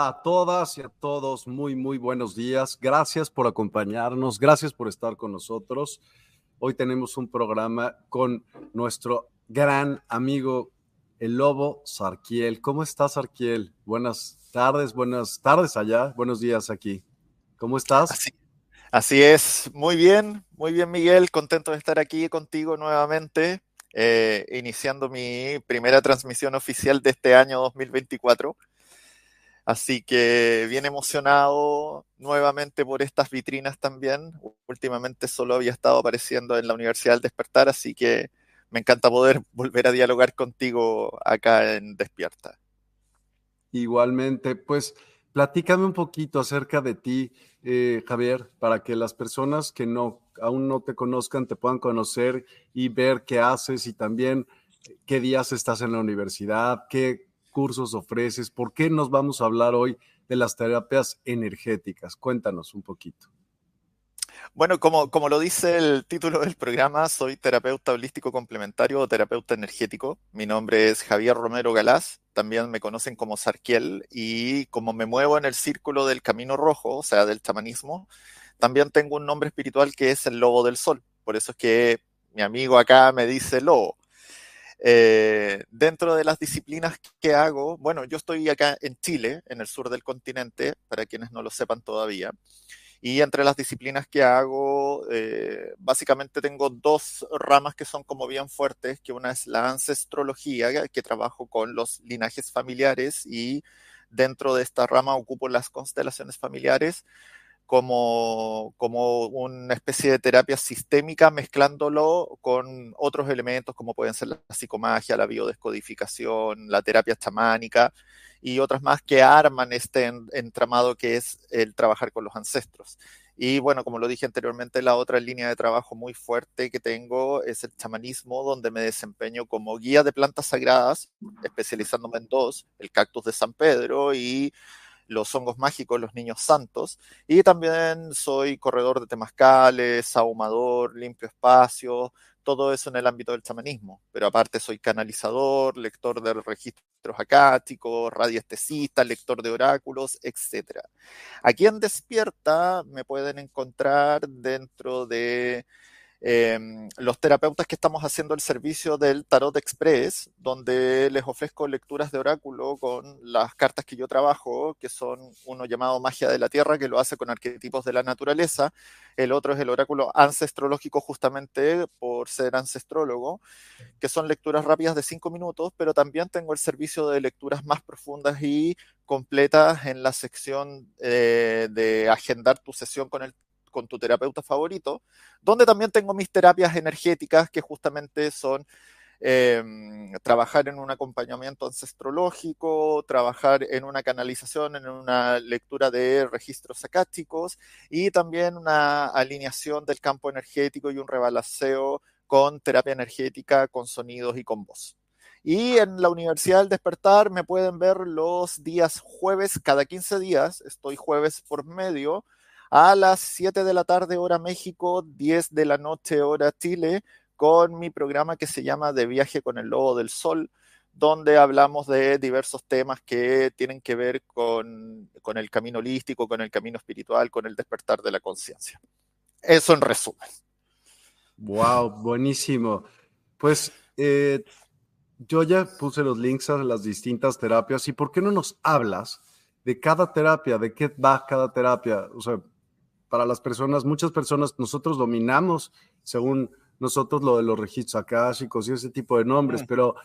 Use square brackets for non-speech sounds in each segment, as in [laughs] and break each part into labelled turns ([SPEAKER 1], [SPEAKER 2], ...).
[SPEAKER 1] A todas y a todos, muy, muy buenos días. Gracias por acompañarnos, gracias por estar con nosotros. Hoy tenemos un programa con nuestro gran amigo, el lobo Sarquiel. ¿Cómo estás, Sarquiel? Buenas tardes, buenas tardes allá, buenos días aquí. ¿Cómo estás?
[SPEAKER 2] Así, así es, muy bien, muy bien, Miguel. Contento de estar aquí contigo nuevamente, eh, iniciando mi primera transmisión oficial de este año 2024. Así que bien emocionado nuevamente por estas vitrinas también. Últimamente solo había estado apareciendo en la Universidad del Despertar, así que me encanta poder [laughs] volver a dialogar contigo acá en Despierta.
[SPEAKER 1] Igualmente, pues platícame un poquito acerca de ti, eh, Javier, para que las personas que no aún no te conozcan te puedan conocer y ver qué haces y también qué días estás en la universidad, qué cursos ofreces? ¿Por qué nos vamos a hablar hoy de las terapias energéticas? Cuéntanos un poquito.
[SPEAKER 2] Bueno, como, como lo dice el título del programa, soy terapeuta holístico complementario o terapeuta energético. Mi nombre es Javier Romero Galás, también me conocen como Sarkiel y como me muevo en el círculo del camino rojo, o sea, del chamanismo, también tengo un nombre espiritual que es el lobo del sol. Por eso es que mi amigo acá me dice lobo. Eh, dentro de las disciplinas que hago, bueno, yo estoy acá en Chile, en el sur del continente, para quienes no lo sepan todavía, y entre las disciplinas que hago, eh, básicamente tengo dos ramas que son como bien fuertes, que una es la ancestrología, que trabajo con los linajes familiares y dentro de esta rama ocupo las constelaciones familiares como, como una especie de terapia sistémica mezclándolo con otros elementos como pueden ser la psicomagia, la biodescodificación, la terapia chamánica y otras más que arman este entramado que es el trabajar con los ancestros. Y bueno, como lo dije anteriormente, la otra línea de trabajo muy fuerte que tengo es el chamanismo, donde me desempeño como guía de plantas sagradas, especializándome en dos, el cactus de San Pedro y los hongos mágicos, los niños santos, y también soy corredor de temazcales, ahumador, limpio espacio, todo eso en el ámbito del chamanismo, pero aparte soy canalizador, lector de registros acáticos, radiestesista, lector de oráculos, etc. Aquí en Despierta me pueden encontrar dentro de Em, los terapeutas que estamos haciendo el servicio del Tarot Express, donde les ofrezco lecturas de oráculo con las cartas que yo trabajo, que son uno llamado Magia de la Tierra, que lo hace con arquetipos de la naturaleza, el otro es el oráculo ancestrológico justamente por ser ancestrólogo, que son lecturas rápidas de cinco minutos, pero también tengo el servicio de lecturas más profundas y completas en la sección eh, de agendar tu sesión con el con tu terapeuta favorito, donde también tengo mis terapias energéticas que justamente son em, trabajar en un acompañamiento ancestrológico, trabajar en una canalización, en una lectura de registros acásticos y también una alineación del campo energético y un rebalanceo con terapia energética, con sonidos y con voz. Y en la Universidad del Despertar me pueden ver los días jueves, cada 15 días, estoy jueves por medio, a las 7 de la tarde hora México, 10 de la noche hora Chile, con mi programa que se llama De viaje con el lobo del sol, donde hablamos de diversos temas que tienen que ver con, el camino holístico, con el camino espiritual, con el despertar de la conciencia. Eso en resumen.
[SPEAKER 1] Wow, buenísimo. Pues eh, yo ya puse los links a las distintas terapias y ¿por qué no nos hablas de cada terapia, de qué va cada terapia? O sea, para las personas, muchas personas, nosotros dominamos, según nosotros, lo de los registros akáshicos y ese tipo de nombres, pero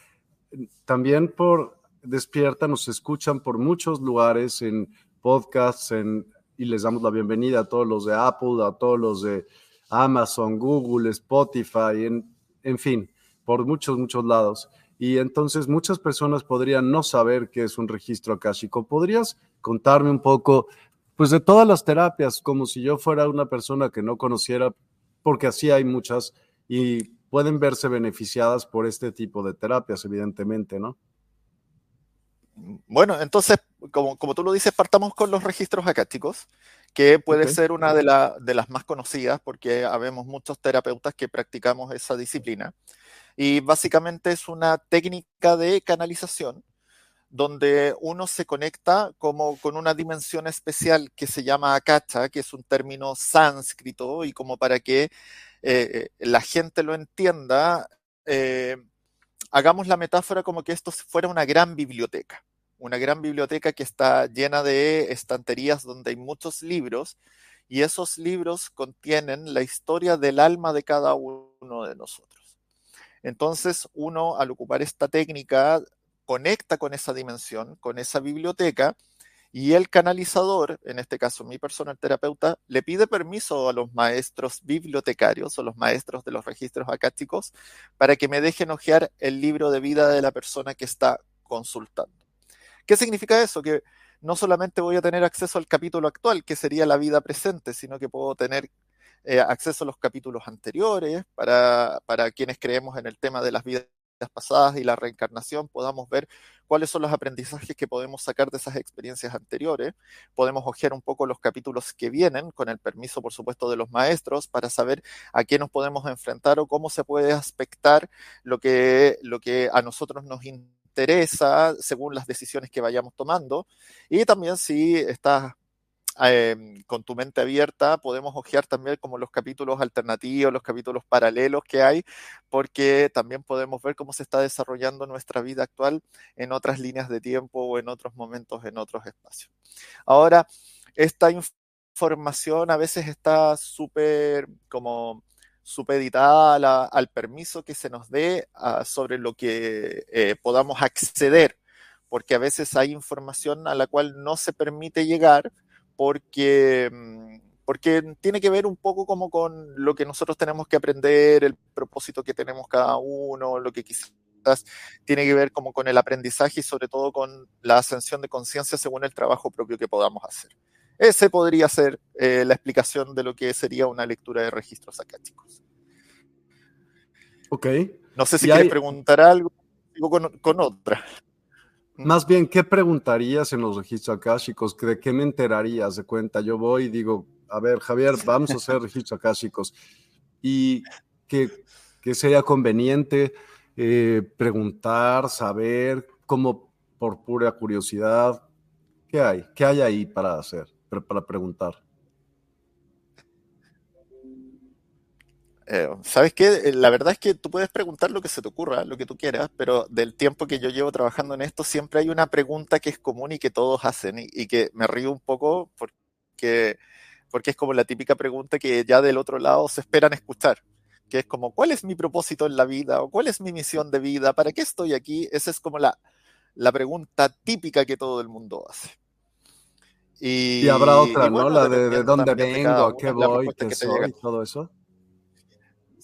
[SPEAKER 1] eh, también por Despierta nos escuchan por muchos lugares en podcasts en, y les damos la bienvenida a todos los de Apple, a todos los de Amazon, Google, Spotify, en, en fin, por muchos, muchos lados. Y entonces muchas personas podrían no saber qué es un registro akáshico. ¿Podrías contarme un poco pues de todas las terapias, como si yo fuera una persona que no conociera, porque así hay muchas y pueden verse beneficiadas por este tipo de terapias, evidentemente, ¿no?
[SPEAKER 2] Bueno, entonces, como, como tú lo dices, partamos con los registros acásticos, que puede ser una de, de las más conocidas, porque habemos muchos terapeutas que practicamos esa disciplina. Y básicamente es una técnica de canalización donde uno se conecta como con una dimensión especial que se llama akacha, que es un término sánscrito, y como para que eh, la gente lo entienda, eh, hagamos la metáfora como que esto fuera una gran biblioteca, una gran biblioteca que está llena de estanterías donde hay muchos libros, y esos libros contienen la historia del alma de cada uno de nosotros. Entonces, uno al ocupar esta técnica conecta con esa dimensión, con esa biblioteca, y el canalizador, en este caso mi persona, el terapeuta, le pide permiso a los maestros bibliotecarios o los maestros de los registros acásticos para que me dejen ojear el libro de vida de la persona que está consultando. ¿Qué significa eso? Que no solamente voy a tener acceso al capítulo actual, que sería la vida presente, sino que puedo tener eh, acceso a los capítulos anteriores para, para quienes creemos en el tema de las vidas pasadas y la reencarnación, podamos ver cuáles son los aprendizajes que podemos sacar de esas experiencias anteriores. Podemos ojear un poco los capítulos que vienen, con el permiso, por supuesto, de los maestros, para saber a qué nos podemos enfrentar o cómo se puede aspectar lo que, lo que a nosotros nos interesa según las decisiones que vayamos tomando. Y también si estás Em, con tu mente abierta podemos ojear también como los capítulos alternativos, los capítulos paralelos que hay, porque también podemos ver cómo se está desarrollando nuestra vida actual en otras líneas de tiempo o en otros momentos, en otros espacios. Ahora, esta información a veces está súper como supeditada al permiso que se nos dé ah, sobre lo que eh, podamos acceder, porque a veces hay información a la cual no se permite llegar porque, mm, porque tiene que ver un poco como con lo que nosotros tenemos que aprender, el propósito que tenemos cada uno, lo que quizás tiene que ver como con el aprendizaje y sobre todo con la ascensión de conciencia según el trabajo propio que podamos hacer. Ese podría ser eh, la explicación de lo que sería una lectura de registros acásticos.
[SPEAKER 1] Ok.
[SPEAKER 2] No sé si quieres preguntar algo con, con otra.
[SPEAKER 1] Más bien, ¿qué preguntarías en los registros akáshicos? ¿De qué me enterarías de cuenta? Yo voy y digo, a ver, Javier, vamos a hacer registros akáshicos. ¿Y qué, sería conveniente eh, preguntar, saber, como por pura curiosidad? ¿Qué hay? ¿Qué hay ahí para hacer, para preguntar?
[SPEAKER 2] Eh, ¿Sabes qué? Eh, la verdad es que tú puedes preguntar lo que se te ocurra, lo que tú quieras, pero del tiempo que yo llevo trabajando en esto, siempre hay una pregunta que es común y que todos hacen y, que me río un poco porque, porque es como la típica pregunta que ya del otro lado se esperan escuchar, que es como, ¿cuál es mi propósito en la vida? ¿O cuál es mi misión de vida? ¿Para qué estoy aquí? Esa es como la, la pregunta típica que todo el mundo hace.
[SPEAKER 1] Y, habrá otra, ¿no? La de, dónde vengo, a qué voy, qué soy, todo eso.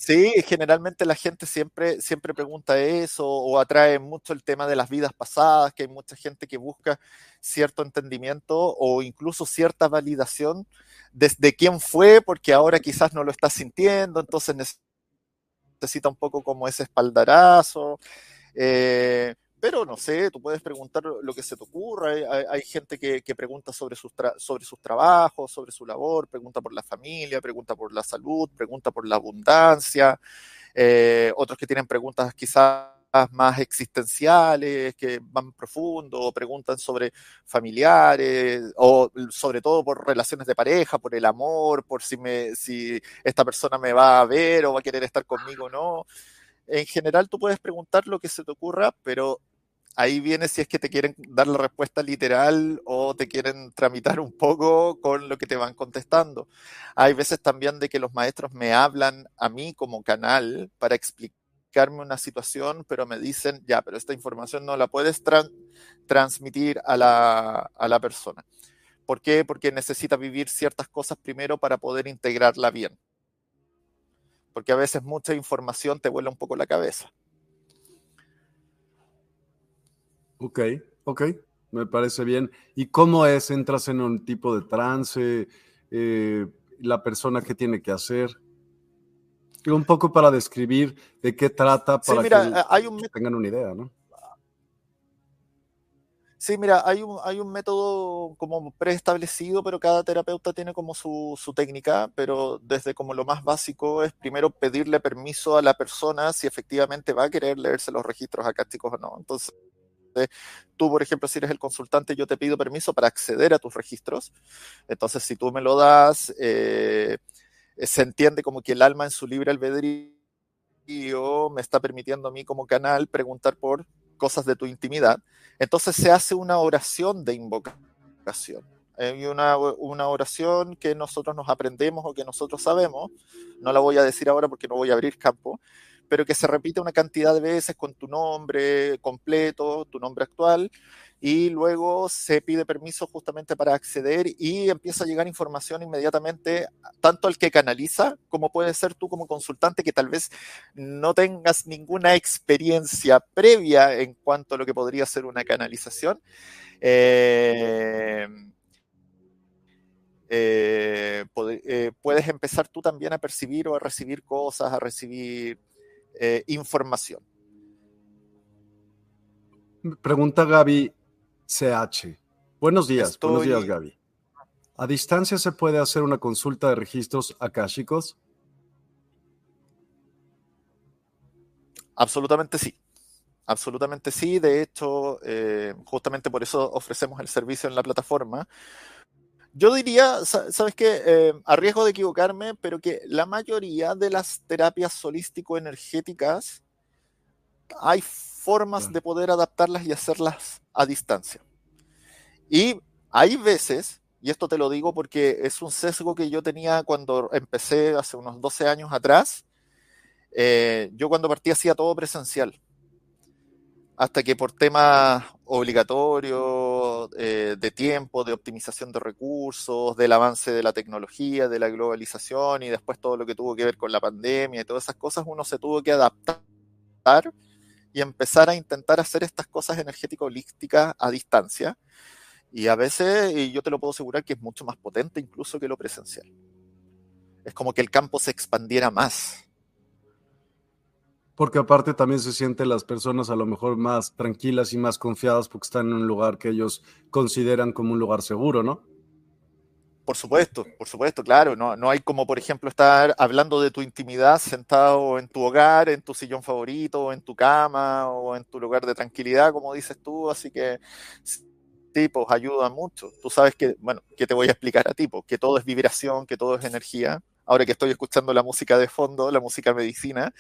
[SPEAKER 2] Sí, generalmente la gente siempre, siempre pregunta eso o atrae mucho el tema de las vidas pasadas, que hay mucha gente que busca cierto entendimiento o incluso cierta validación desde quién fue, porque ahora quizás no lo está sintiendo, entonces necesita un poco como ese espaldarazo. Eh, pero no sé, tú puedes preguntar lo que se te ocurra. Hay, gente que, pregunta sobre sus, sobre sus trabajos, sobre su labor, pregunta por la familia, pregunta por la salud, pregunta por la abundancia. Eh, otros que tienen preguntas quizás más existenciales, que van profundo, preguntan sobre familiares, o sobre todo por relaciones de pareja, por el amor, por si, me, si esta persona me va a ver o va a querer estar conmigo o no. En general tú puedes preguntar lo que se te ocurra, pero ahí viene si es que te quieren dar la respuesta literal o te quieren tramitar un poco con lo que te van contestando. Hay veces también de que los maestros me hablan a mí como canal para explicarme una situación, pero me dicen, ya, pero esta información no la puedes transmitir a la, a la persona. ¿Por qué? Porque necesita vivir ciertas cosas primero para poder integrarla bien. Porque a veces mucha información te vuela un poco la cabeza.
[SPEAKER 1] Ok, ok, me parece bien. ¿Y cómo es? ¿Entras en un tipo de trance? Eh, ¿La persona qué tiene que hacer? Un poco para describir de qué trata para que hay tengan una idea, ¿no?
[SPEAKER 2] Sí, mira, hay un, hay un método como preestablecido, pero cada terapeuta tiene como su, su, técnica, pero desde como lo más básico es primero pedirle permiso a la persona si efectivamente va a querer leerse los registros acásticos o no. Entonces, tú, por ejemplo, si eres el consultante, yo te pido permiso para acceder a tus registros. Entonces, si tú me lo das, eh, se entiende como que el alma en su libre albedrío me está permitiendo a mí como canal preguntar por cosas de tu intimidad. Entonces se hace una oración de invocación. Hay una, una, oración que nosotros nos aprendemos o que nosotros sabemos. No la voy a decir ahora porque no voy a abrir campo, pero que se repite una cantidad de veces con tu nombre completo, tu nombre actual, y luego se pide permiso justamente para acceder y empieza a llegar información inmediatamente, tanto al que canaliza, como puede ser tú como consultante, que tal vez no tengas ninguna experiencia previa en cuanto a lo que podría ser una canalización. Eh, eh, eh, puedes empezar tú también a percibir o a recibir cosas, a recibir eh, información.
[SPEAKER 1] Pregunta Gaby CH. Buenos días, buenos días Gaby. ¿A distancia se puede hacer una consulta de registros akáshicos?
[SPEAKER 2] Absolutamente sí. Absolutamente sí. De hecho, eh, justamente por eso ofrecemos el servicio en la plataforma, yo diría, ¿sabes qué? Eh, a riesgo de equivocarme, pero que la mayoría de las terapias holístico-energéticas hay formas de poder adaptarlas y hacerlas a distancia. Y hay veces, y esto te lo digo porque es un sesgo que yo tenía cuando empecé hace unos 12 años atrás, eh, yo cuando partí hacía todo presencial hasta que por temas obligatorios eh, de tiempo, de optimización de recursos, del avance de la tecnología, de la globalización y después todo lo que tuvo que ver con la pandemia y todas esas cosas, uno se tuvo que adaptar y empezar a intentar hacer estas cosas energético-holísticas a distancia. Y a veces, y yo te lo puedo asegurar, que es mucho más potente incluso que lo presencial. Es como que el campo se expandiera más
[SPEAKER 1] porque aparte también se sienten las personas a lo mejor más tranquilas y más confiadas porque están en un lugar que ellos consideran como un lugar seguro, ¿no?
[SPEAKER 2] Por supuesto, por supuesto, claro. No, no hay como, por ejemplo, estar hablando de tu intimidad sentado en tu hogar, en tu sillón favorito, en tu cama o en tu lugar de tranquilidad, como dices tú. Así que sí, pues ayuda mucho. Tú sabes que, bueno, que te voy a explicar a ti, pues, que todo es vibración, que todo es energía ahora que estoy escuchando la música de fondo, la música medicina,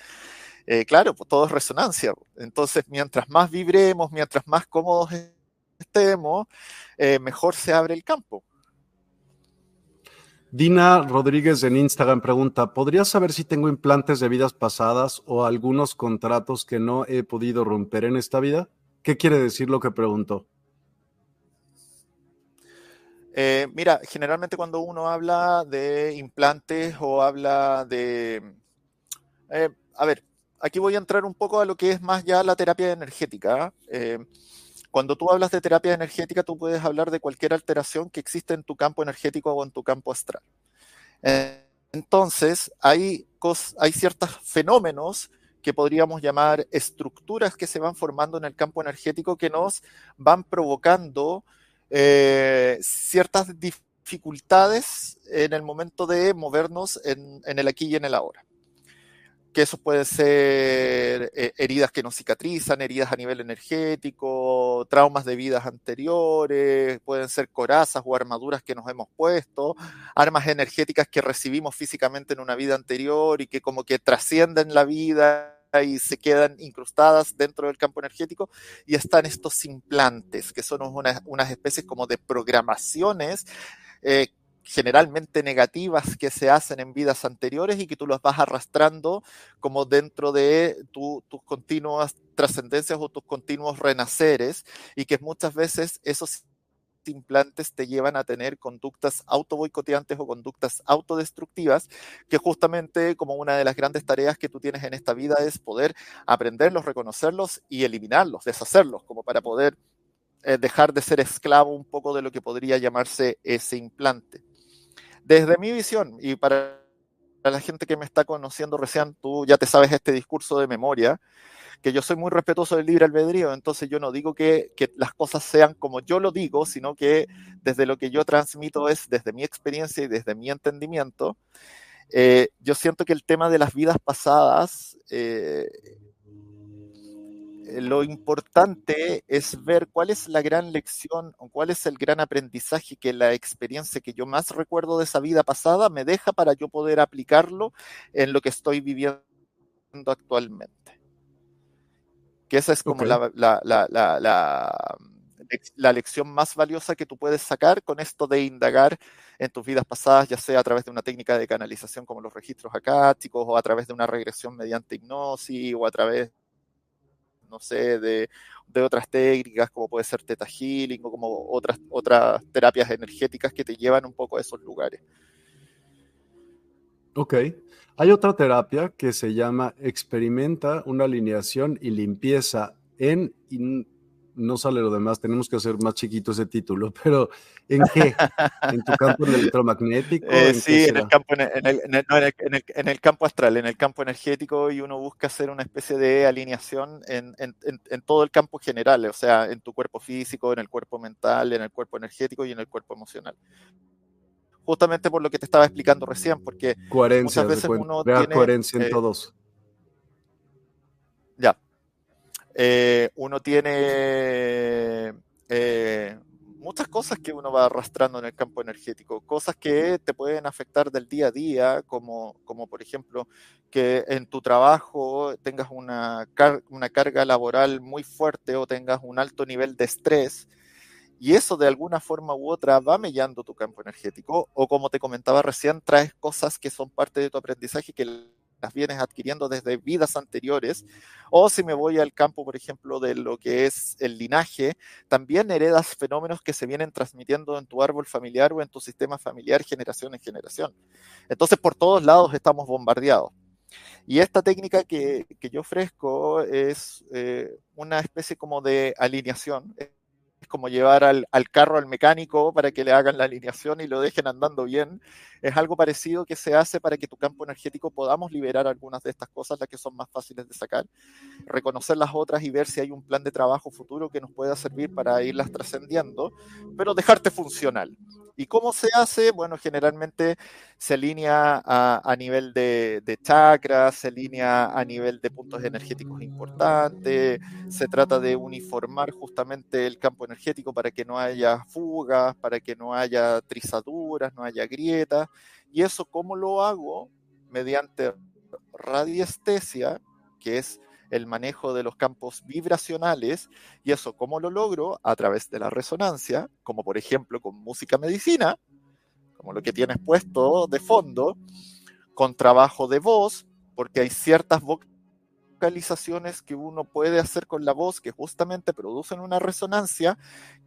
[SPEAKER 2] eh, claro, pues todo es resonancia. Entonces, mientras más vibremos, mientras más cómodos estemos, eh, mejor se abre el campo.
[SPEAKER 1] Dina Rodríguez en Instagram pregunta, ¿podrías saber si tengo implantes de vidas pasadas o algunos contratos que no he podido romper en esta vida? ¿Qué quiere decir lo que preguntó?
[SPEAKER 2] Eh, mira, generalmente cuando uno habla de implantes o habla de... a ver, aquí voy a entrar un poco a lo que es más ya la terapia energética. Eh, cuando tú hablas de terapia energética, tú puedes hablar de cualquier alteración que existe en tu campo energético o en tu campo astral. Entonces, hay, hay ciertos fenómenos que podríamos llamar estructuras que se van formando en el campo energético que nos van provocando eh, ciertas dificultades en el momento de movernos en el aquí y en el ahora que eso puede ser eh, heridas que no cicatrizan, heridas a nivel energético, traumas de vidas anteriores, pueden ser corazas o armaduras que nos hemos puesto, armas energéticas que recibimos físicamente en una vida anterior y que como que trascienden la vida y se quedan incrustadas dentro del campo energético y están estos implantes, que son unas, especies como de programaciones eh, generalmente negativas que se hacen en vidas anteriores y que tú las vas arrastrando como dentro de tus continuas trascendencias o tus continuos renaceres y que muchas veces esos implantes te llevan a tener conductas autoboicoteantes o conductas autodestructivas, que justamente como una de las grandes tareas que tú tienes en esta vida es poder aprenderlos, reconocerlos y eliminarlos, deshacerlos, como para poder eh, dejar de ser esclavo un poco de lo que podría llamarse ese implante. Desde mi visión, y para la gente que me está conociendo recién, tú ya te sabes este discurso de memoria, que yo soy muy respetuoso del libre albedrío, entonces yo no digo que, las cosas sean como yo lo digo, sino que desde lo que yo transmito es desde mi experiencia y desde mi entendimiento. Eh, yo siento que el tema de las vidas pasadas eh, lo importante es ver cuál es la gran lección o cuál es el gran aprendizaje que la experiencia que yo más recuerdo de esa vida pasada me deja para yo poder aplicarlo en lo que estoy viviendo actualmente. Que esa es como la, la, lección más valiosa que tú puedes sacar con esto de indagar en tus vidas pasadas, ya sea a través de una técnica de canalización como los registros acásticos, o a través de una regresión mediante hipnosis, o a través no sé, de, otras técnicas como puede ser Teta Healing o como otras, otras terapias energéticas que te llevan un poco a esos lugares.
[SPEAKER 1] Ok. Hay otra terapia que se llama Experimenta una alineación y limpieza en no sale lo demás, tenemos que hacer más chiquito ese título, [laughs] pero ¿en qué? ¿En tu campo electromagnético?
[SPEAKER 2] Eh, sí, en el, campo, en, el, campo astral, en el campo energético, y uno busca hacer una especie de alineación en, todo el campo general, o sea, en tu cuerpo físico, en el cuerpo mental, en el cuerpo energético y en el cuerpo emocional justamente por lo que te estaba explicando recién, porque
[SPEAKER 1] muchas veces uno tiene, coherencia en eh, todos.
[SPEAKER 2] Ya, eh, uno tiene eh, muchas cosas que uno va arrastrando en el campo energético, cosas que te pueden afectar del día a día, como, como por ejemplo que en tu trabajo tengas una, una carga laboral muy fuerte o tengas un alto nivel de estrés. Y eso de alguna forma u otra va mellando tu campo energético. O como te comentaba recién, traes cosas que son parte de tu aprendizaje que las vienes adquiriendo desde vidas anteriores, o si me voy al campo, por ejemplo, de lo que es el linaje, también heredas fenómenos que se vienen transmitiendo en tu árbol familiar o en tu sistema familiar generación en generación. Entonces, por todos lados estamos bombardeados. Y esta técnica que, yo ofrezco es eh, una especie como de alineación, es como llevar al, carro al mecánico para que le hagan la alineación y lo dejen andando bien. Es algo parecido que se hace para que tu campo energético podamos liberar algunas de estas cosas, las que son más fáciles de sacar, reconocer las otras y ver si hay un plan de trabajo futuro que nos pueda servir para irlas trascendiendo, pero dejarte funcional. ¿Y cómo se hace? Bueno, generalmente se alinea a, nivel de, chakras, se alinea a nivel de puntos energéticos importantes, se trata de uniformar justamente el campo energético para que no haya fugas, para que no haya trizaduras, no haya grietas, ¿Y eso cómo lo hago? Mediante radiestesia, que es el manejo de los campos vibracionales, y eso cómo lo logro a través de la resonancia, como por ejemplo con música medicina, como lo que tienes puesto de fondo, con trabajo de voz, porque hay ciertas vocalizaciones que uno puede hacer con la voz que justamente producen una resonancia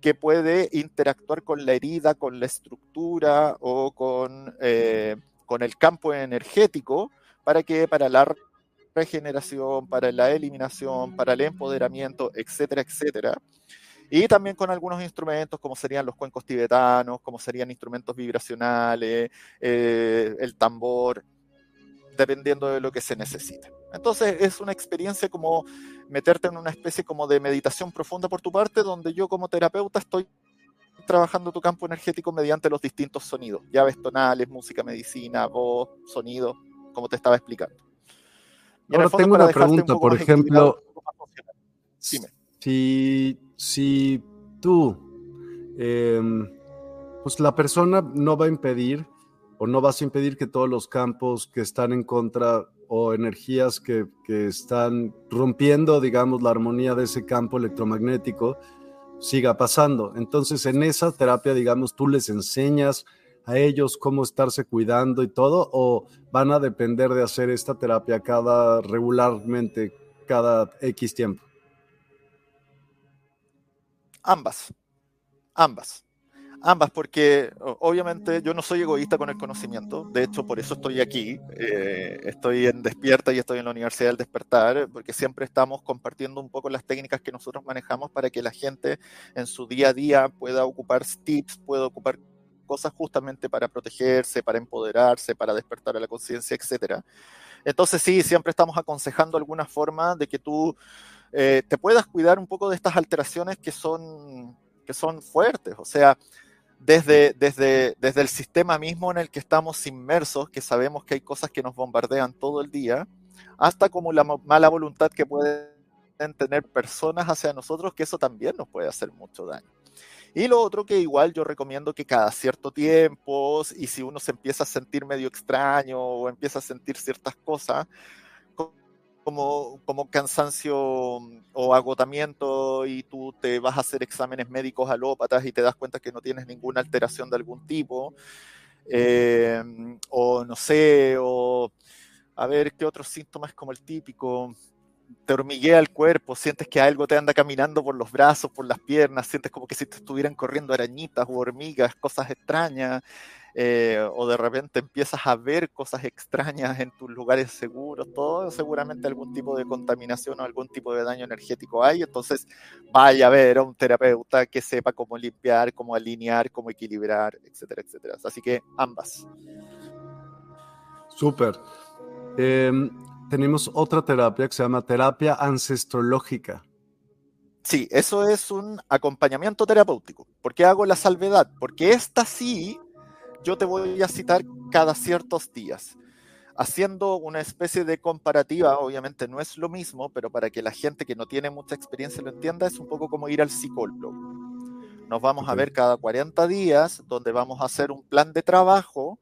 [SPEAKER 2] que puede interactuar con la herida, con la estructura o con, eh, con el campo energético para que para la regeneración, para la eliminación, para el empoderamiento, etcétera, etcétera. Y también con algunos instrumentos como serían los cuencos tibetanos, como serían instrumentos vibracionales, eh, el tambor, dependiendo de lo que se necesite. Entonces es una experiencia como meterte en una especie como de meditación profunda por tu parte, donde yo como terapeuta estoy trabajando tu campo energético mediante los distintos sonidos, llaves tonales, música, medicina, voz, sonido, como te estaba explicando.
[SPEAKER 1] Ahora tengo una pregunta, por ejemplo, si, si tú, em, pues la persona no va a impedir o no vas a impedir que todos los campos que están en contra o energías que, que están rompiendo, digamos, la armonía de ese campo electromagnético siga pasando. Entonces, en esa terapia, digamos, tú les enseñas a ellos cómo estarse cuidando y todo, o van a depender de hacer esta terapia cada regularmente, cada X tiempo?
[SPEAKER 2] Ambas, ambas. Ambas, porque obviamente yo no soy egoísta con el conocimiento, de hecho por eso estoy aquí, eh, estoy en Despierta y estoy en la Universidad del Despertar, porque siempre estamos compartiendo un poco las técnicas que nosotros manejamos para que la gente en su día a día pueda ocupar tips, pueda ocupar cosas justamente para protegerse, para empoderarse, para despertar a la conciencia, etc. Entonces sí, siempre estamos aconsejando alguna forma de que tú eh, te puedas cuidar un poco de estas alteraciones que son, que son fuertes. O sea, desde, desde, desde el sistema mismo en el que estamos inmersos, que sabemos que hay cosas que nos bombardean todo el día, hasta como la mala voluntad que pueden tener personas hacia nosotros, que eso también nos puede hacer mucho daño. Y lo otro que igual yo recomiendo que cada cierto tiempo, y si uno se empieza a sentir medio extraño o empieza a sentir ciertas cosas, como, como cansancio o agotamiento y tú te vas a hacer exámenes médicos alópatas y te das cuenta que no tienes ninguna alteración de algún tipo, eh, o no sé, o a ver qué otros síntomas como el típico, te hormiguea el cuerpo, sientes que algo te anda caminando por los brazos, por las piernas, sientes como que si te estuvieran corriendo arañitas o hormigas, cosas extrañas, eh, o de repente empiezas a ver cosas extrañas en tus lugares seguros, todo seguramente algún tipo de contaminación o algún tipo de daño energético hay, entonces vaya a ver a un terapeuta que sepa cómo limpiar, cómo alinear, cómo equilibrar, etcétera, etcétera. Así que ambas.
[SPEAKER 1] Súper. Em, tenemos otra terapia que se llama terapia ancestrológica.
[SPEAKER 2] Sí, eso es un acompañamiento terapéutico. ¿Por qué hago la salvedad? Porque esta sí, yo te voy a citar cada ciertos días. Haciendo una especie de comparativa, obviamente no es lo mismo, pero para que la gente que no tiene mucha experiencia lo entienda, es un poco como ir al psicólogo. Nos vamos a ver cada 40 días, donde vamos a hacer un plan de trabajo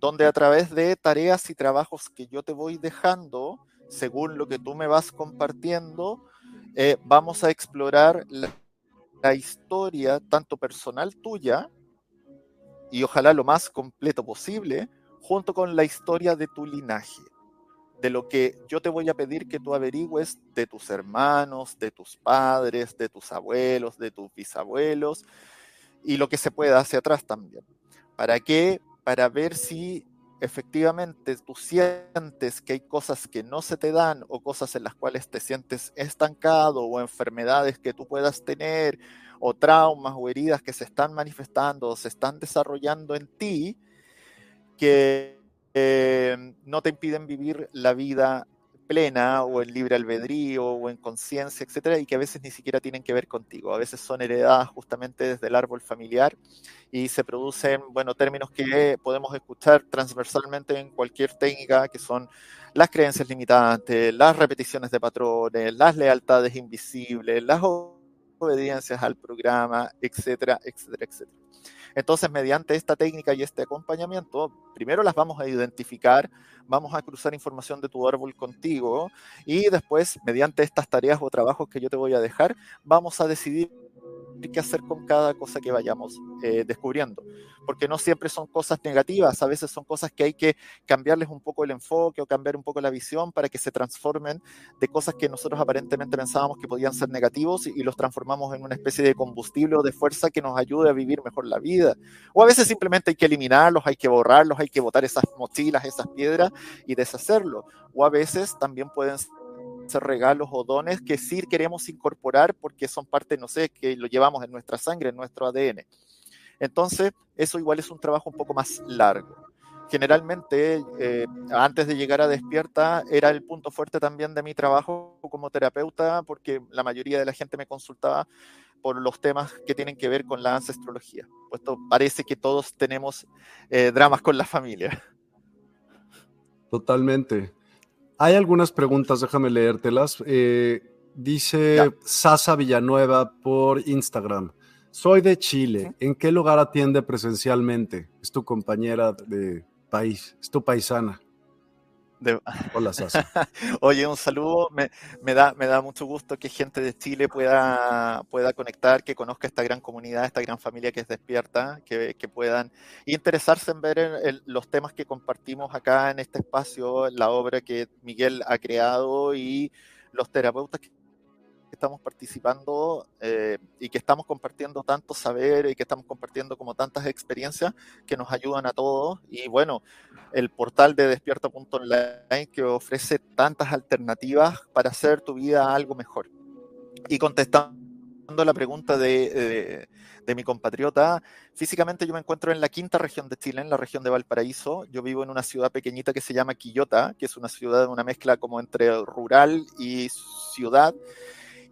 [SPEAKER 2] donde a través de tareas y trabajos que yo te voy dejando, según lo que tú me vas compartiendo, eh, vamos a explorar la, historia tanto personal tuya y ojalá lo más completo posible, junto con la historia de tu linaje, de lo que yo te voy a pedir que tú averigües de tus hermanos, de tus padres, de tus abuelos, de tus bisabuelos y lo que se pueda hacia atrás también. ¿Para qué? Para ver si efectivamente tú sientes que hay cosas que no se te dan o cosas en las cuales te sientes estancado o enfermedades que tú puedas tener o traumas o heridas que se están manifestando o se están desarrollando en ti que eh, no te impiden vivir la vida plena o en libre albedrío o en conciencia, etcétera, y que a veces ni siquiera tienen que ver contigo. A veces son heredadas justamente desde el árbol familiar y se producen, bueno, términos que podemos escuchar transversalmente en cualquier técnica, que son las creencias limitantes, las repeticiones de patrones, las lealtades invisibles, las obediencias al programa, etcétera, etcétera, etcétera. Entonces, mediante esta técnica y este acompañamiento, primero las vamos a identificar, vamos a cruzar información de tu árbol contigo y después, mediante estas tareas o trabajos que yo te voy a dejar, vamos a decidir qué hacer con cada cosa que vayamos eh, descubriendo. Porque no siempre son cosas negativas, a veces son cosas que hay que cambiarles un poco el enfoque o cambiar un poco la visión para que se transformen de cosas que nosotros aparentemente pensábamos que podían ser negativos y, los transformamos en una especie de combustible o de fuerza que nos ayude a vivir mejor la vida. O a veces simplemente hay que eliminarlos, hay que borrarlos, hay que botar esas mochilas, esas piedras y deshacerlo. O a veces también pueden regalos o dones que sí queremos incorporar porque son parte, no sé, que lo llevamos en nuestra sangre, en nuestro ADN. Entonces, eso igual es un trabajo un poco más largo. Generalmente, eh, antes de llegar a Despierta, era el punto fuerte también de mi trabajo como terapeuta, porque la mayoría de la gente me consultaba por los temas que tienen que ver con la ancestrología. Puesto parece que todos tenemos eh, dramas con la familia.
[SPEAKER 1] Totalmente. Hay algunas preguntas, déjame leértelas. Eh, dice Sasa Villanueva por Instagram. Soy de Chile. ¿En qué lugar atiende presencialmente? Es tu compañera de país, es tu paisana.
[SPEAKER 2] Hola, Sasa. [laughs] Oye, un saludo. Me, da, me da mucho gusto que gente de Chile pueda, pueda conectar, que conozca esta gran comunidad, esta gran familia que es despierta, que, puedan interesarse en ver los temas que compartimos acá en este espacio, la obra que Miguel ha creado y los terapeutas que estamos participando eh, y que estamos compartiendo tanto saber y que estamos compartiendo como tantas experiencias que nos ayudan a todos. Y bueno, el portal de despierta.online que ofrece tantas alternativas para hacer tu vida algo mejor. Y contestando la pregunta de, de, mi compatriota, físicamente yo me encuentro en la quinta región de Chile, en la región de Valparaíso. Yo vivo en una ciudad pequeñita que se llama Quillota, que es una ciudad, una mezcla como entre rural y ciudad.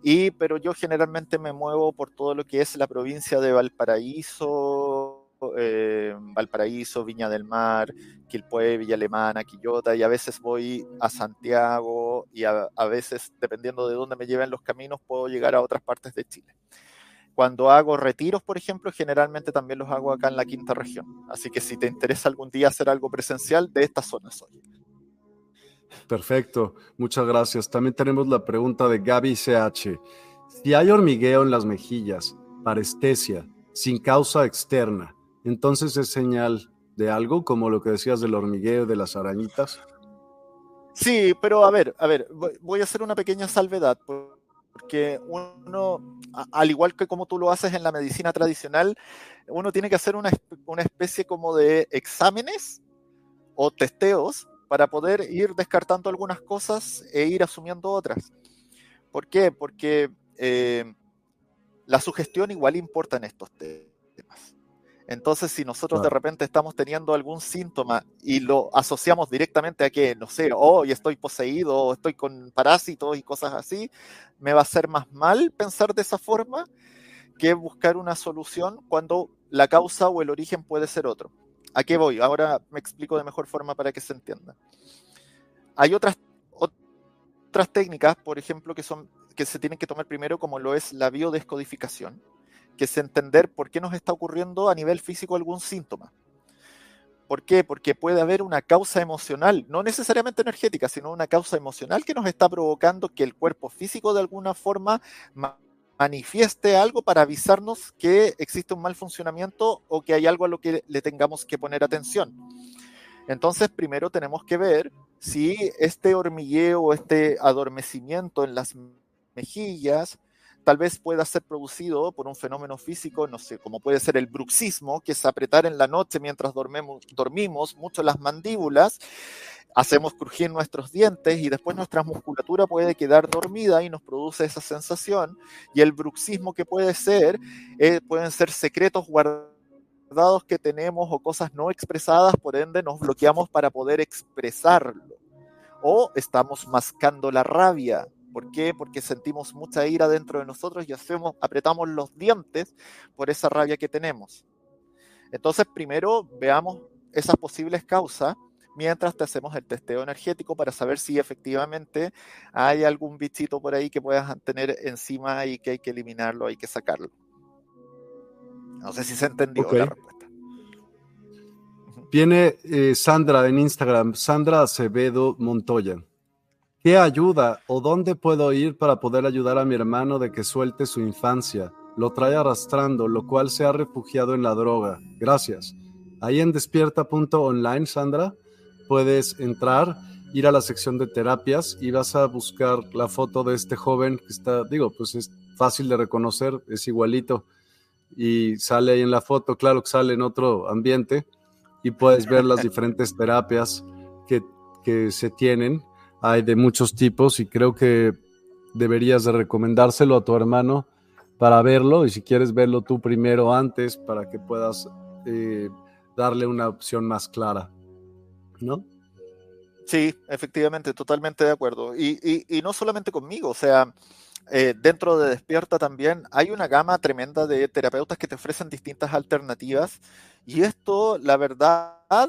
[SPEAKER 2] Y, pero yo generalmente me muevo por todo lo que es la provincia de Valparaíso, eh, Valparaíso, Viña del Mar, Quilpué, Villa Alemana, Quillota, y a veces voy a Santiago y a, veces, dependiendo de dónde me lleven los caminos, puedo llegar a otras partes de Chile. Cuando hago retiros, por ejemplo, generalmente también los hago acá en la quinta región. Así que si te interesa algún día hacer algo presencial, de esta zona soy.
[SPEAKER 1] Perfecto, muchas gracias. También tenemos la pregunta de Gaby CH. Si hay hormigueo en las mejillas, parestesia, sin causa externa, entonces es señal de algo, como lo que decías del hormigueo de las arañitas.
[SPEAKER 2] Sí, pero a ver, a ver, voy a hacer una pequeña salvedad, porque uno, al igual que como tú lo haces en la medicina tradicional, uno tiene que hacer una, una especie como de exámenes o testeos para poder ir descartando algunas cosas e ir asumiendo otras. ¿Por qué? Porque eh, la sugestión igual importa en estos temas. Entonces, si nosotros de repente estamos teniendo algún síntoma y lo asociamos directamente a que, no sé, hoy estoy poseído, o estoy con parásitos y cosas así, me va a hacer más mal pensar de esa forma que buscar una solución cuando la causa o el origen puede ser otro. ¿A qué voy? Ahora me explico de mejor forma para que se entienda. Hay otras, otras técnicas, por ejemplo, que, son, que se tienen que tomar primero, como lo es la biodescodificación, que es entender por qué nos está ocurriendo a nivel físico algún síntoma. ¿Por qué? Porque puede haber una causa emocional, no necesariamente energética, sino una causa emocional que nos está provocando que el cuerpo físico de alguna forma manifieste algo para avisarnos que existe un mal funcionamiento o que hay algo a lo que le tengamos que poner atención. Entonces, primero tenemos que ver si este hormigueo o este adormecimiento en las mejillas tal vez pueda ser producido por un fenómeno físico, no sé, como puede ser el bruxismo, que es apretar en la noche mientras dormimos, dormimos mucho las mandíbulas, hacemos crujir nuestros dientes y después nuestra musculatura puede quedar dormida y nos produce esa sensación. Y el bruxismo que puede ser, eh, pueden ser secretos guardados que tenemos o cosas no expresadas, por ende nos bloqueamos para poder expresarlo. O estamos mascando la rabia. ¿Por qué? Porque sentimos mucha ira dentro de nosotros y hacemos, apretamos los dientes por esa rabia que tenemos. Entonces, primero veamos esas posibles causas mientras te hacemos el testeo energético para saber si efectivamente hay algún bichito por ahí que puedas tener encima y que hay que eliminarlo, hay que sacarlo. No sé si se entendió la respuesta.
[SPEAKER 1] Viene eh, Sandra en Instagram, Sandra Acevedo Montoya. ¿Qué ayuda o dónde puedo ir para poder ayudar a mi hermano de que suelte su infancia? Lo trae arrastrando, lo cual se ha refugiado en la droga. Gracias. Ahí en despierta.online, Sandra, puedes entrar, ir a la sección de terapias y vas a buscar la foto de este joven que está, digo, pues es fácil de reconocer, es igualito y sale ahí en la foto, claro que sale en otro ambiente y puedes ver las diferentes terapias que, que se tienen hay de muchos tipos y creo que deberías de recomendárselo a tu hermano para verlo y si quieres verlo tú primero antes para que puedas eh, darle una opción más clara, ¿no?
[SPEAKER 2] Sí, efectivamente, totalmente de acuerdo. Y, y, no solamente conmigo, o sea, eh, dentro de Despierta también hay una gama tremenda de terapeutas que te ofrecen distintas alternativas y esto, la verdad,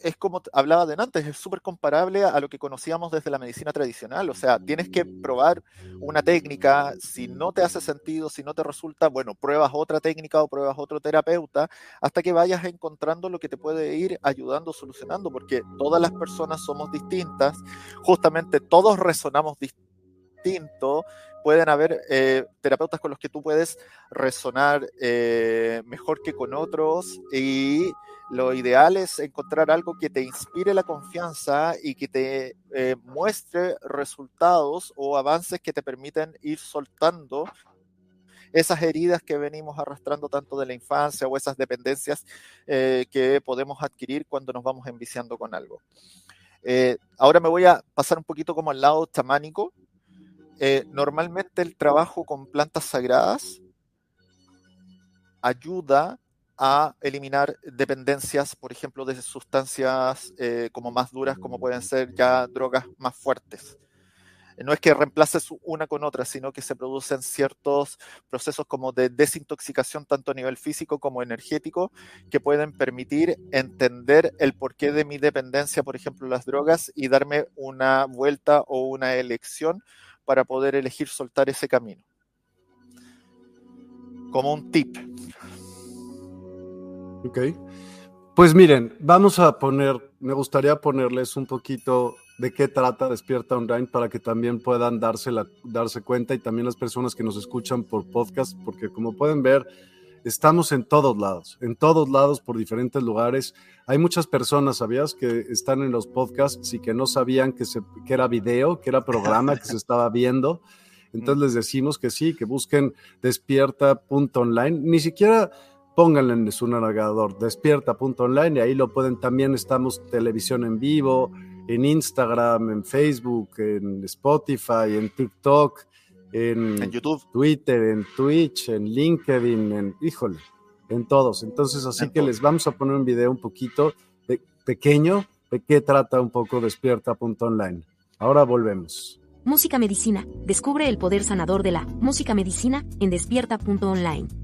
[SPEAKER 2] es como hablaba de antes, es súper comparable a lo que conocíamos desde la medicina tradicional. O sea, tienes que probar una técnica, si no te hace sentido, si no te resulta, bueno, pruebas otra técnica o pruebas otro terapeuta hasta que vayas encontrando lo que te puede ir ayudando, solucionando, porque todas las personas somos distintas, justamente todos resonamos distinto, pueden haber eh, terapeutas con los que tú puedes resonar eh, mejor que con otros y lo ideal es encontrar algo que te inspire la confianza y que te eh, muestre resultados o avances que te permiten ir soltando esas heridas que venimos arrastrando tanto de la infancia o esas dependencias que podemos adquirir cuando nos vamos enviciando con algo. ahora me voy a pasar un poquito como al lado chamánico eh, normalmente el trabajo con plantas sagradas ayuda a eliminar dependencias, por ejemplo, de sustancias eh, como más duras, como pueden ser ya drogas más fuertes. No es que reemplaces una con otra, sino que se producen ciertos procesos como de desintoxicación, tanto a nivel físico como energético, que pueden permitir entender el porqué de mi dependencia, por ejemplo, las drogas, y darme una vuelta o una elección para poder elegir soltar ese camino. Como un tip.
[SPEAKER 1] Ok. Pues miren, vamos a poner, me gustaría ponerles un poquito de qué trata Despierta Online para que también puedan darse, la, darse cuenta y también las personas que nos escuchan por podcast, porque como pueden ver, estamos en todos lados, en todos lados por diferentes lugares. Hay muchas personas, ¿sabías? Que están en los podcasts y que no sabían que, se, que era video, que era programa, que se estaba viendo. [laughs] Entonces les decimos que sí, que busquen despierta.online. Ni siquiera pónganle en su navegador despierta.online y ahí lo pueden. También estamos televisión en vivo, en Instagram, en Facebook, en Spotify, en TikTok en, YouTube, Twitter, en Twitch, en LinkedIn, en, híjole, en todos. Entonces, así que les vamos a poner un video un poquito pequeño de qué trata un poco Despierta.online. Ahora volvemos.
[SPEAKER 3] Música Medicina. Descubre el poder sanador de la música medicina en despierta.online.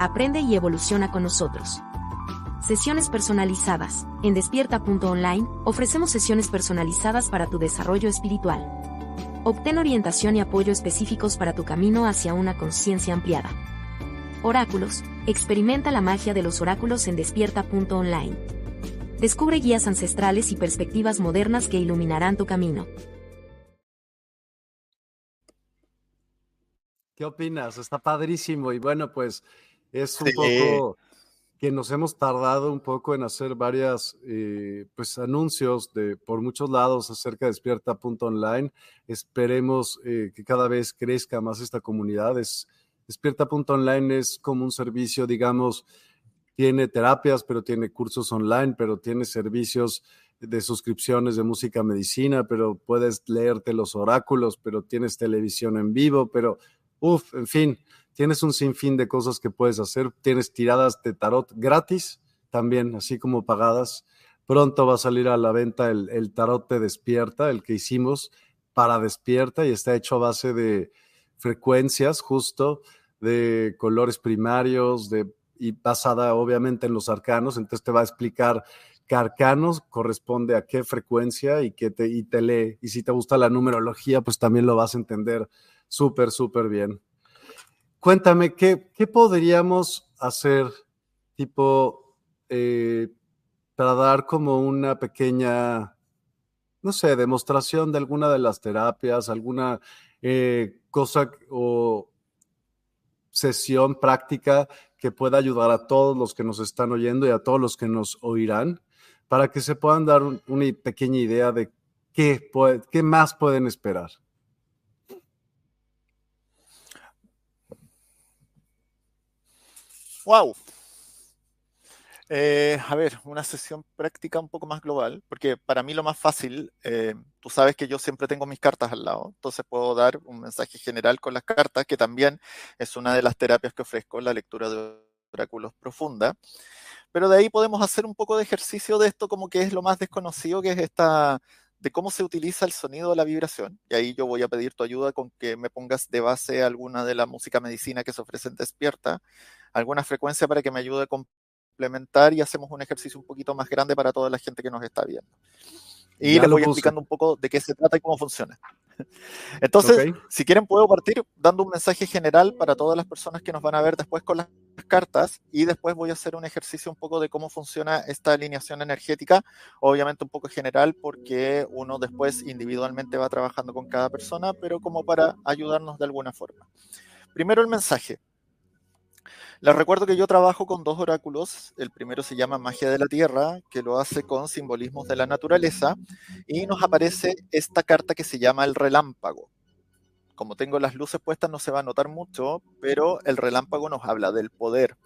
[SPEAKER 3] Aprende y evoluciona con nosotros. Sesiones personalizadas. En despierta.online ofrecemos sesiones personalizadas para tu desarrollo espiritual. Obtén orientación y apoyo específicos para tu camino hacia una conciencia ampliada. Oráculos. Experimenta la magia de los oráculos en despierta.online. Descubre guías ancestrales y perspectivas modernas que iluminarán tu camino.
[SPEAKER 1] ¿Qué opinas? Está padrísimo y bueno, pues es un poco que nos hemos tardado un poco en hacer varias eh, pues anuncios de por muchos lados acerca de despierta.online. Esperemos eh, que cada vez crezca más esta comunidad. Es, despierta.online es como un servicio, digamos, tiene terapias, pero tiene cursos online, pero tiene servicios de suscripciones de música medicina, pero puedes leerte los oráculos, pero tienes televisión en vivo, pero, uff, en fin, tienes un sinfín de cosas que puedes hacer. Tienes tiradas de tarot gratis también, así como pagadas. Pronto va a salir a la venta el, tarot de despierta, el que hicimos para despierta y está hecho a base de frecuencias justo, de colores primarios, y basada obviamente en los arcanos. Entonces te va a explicar qué arcanos corresponde a qué frecuencia y, que te, y te lee. Y si te gusta la numerología, pues también lo vas a entender súper, súper bien. Cuéntame, ¿qué, qué podríamos hacer tipo eh, para dar como una pequeña, no sé, demostración de alguna de las terapias, alguna eh, cosa o sesión práctica que pueda ayudar a todos los que nos están oyendo y a todos los que nos oirán, para que se puedan dar una pequeña idea de qué, qué más pueden esperar.
[SPEAKER 2] Wow. Eh, a ver, una sesión práctica un poco más global, porque para mí lo más fácil, eh, tú sabes que yo siempre tengo mis cartas al lado, entonces puedo dar un mensaje general con las cartas, que también es una de las terapias que ofrezco, la lectura de oráculos profunda. Pero de ahí podemos hacer un poco de ejercicio de esto como que es lo más desconocido, que es esta de cómo se utiliza el sonido de la vibración. Y ahí yo voy a pedir tu ayuda con que me pongas de base alguna de la música medicina que se ofrece en Despierta, alguna frecuencia para que me ayude a complementar y hacemos un ejercicio un poquito más grande para toda la gente que nos está viendo. Y les voy explicando un poco de qué se trata y cómo funciona. [laughs] Entonces, si quieren, puedo partir dando un mensaje general para todas las personas que nos van a ver después con las cartas y después voy a hacer un ejercicio un poco de cómo funciona esta alineación energética, obviamente un poco general porque uno después individualmente va trabajando con cada persona, pero como para ayudarnos de alguna forma. Primero el mensaje. Les recuerdo que yo trabajo con dos oráculos. El primero se llama Magia de la Tierra, que lo hace con simbolismos de la naturaleza, y nos aparece esta carta que se llama el relámpago. Como tengo las luces puestas no se va a notar mucho, pero el relámpago nos habla del poder.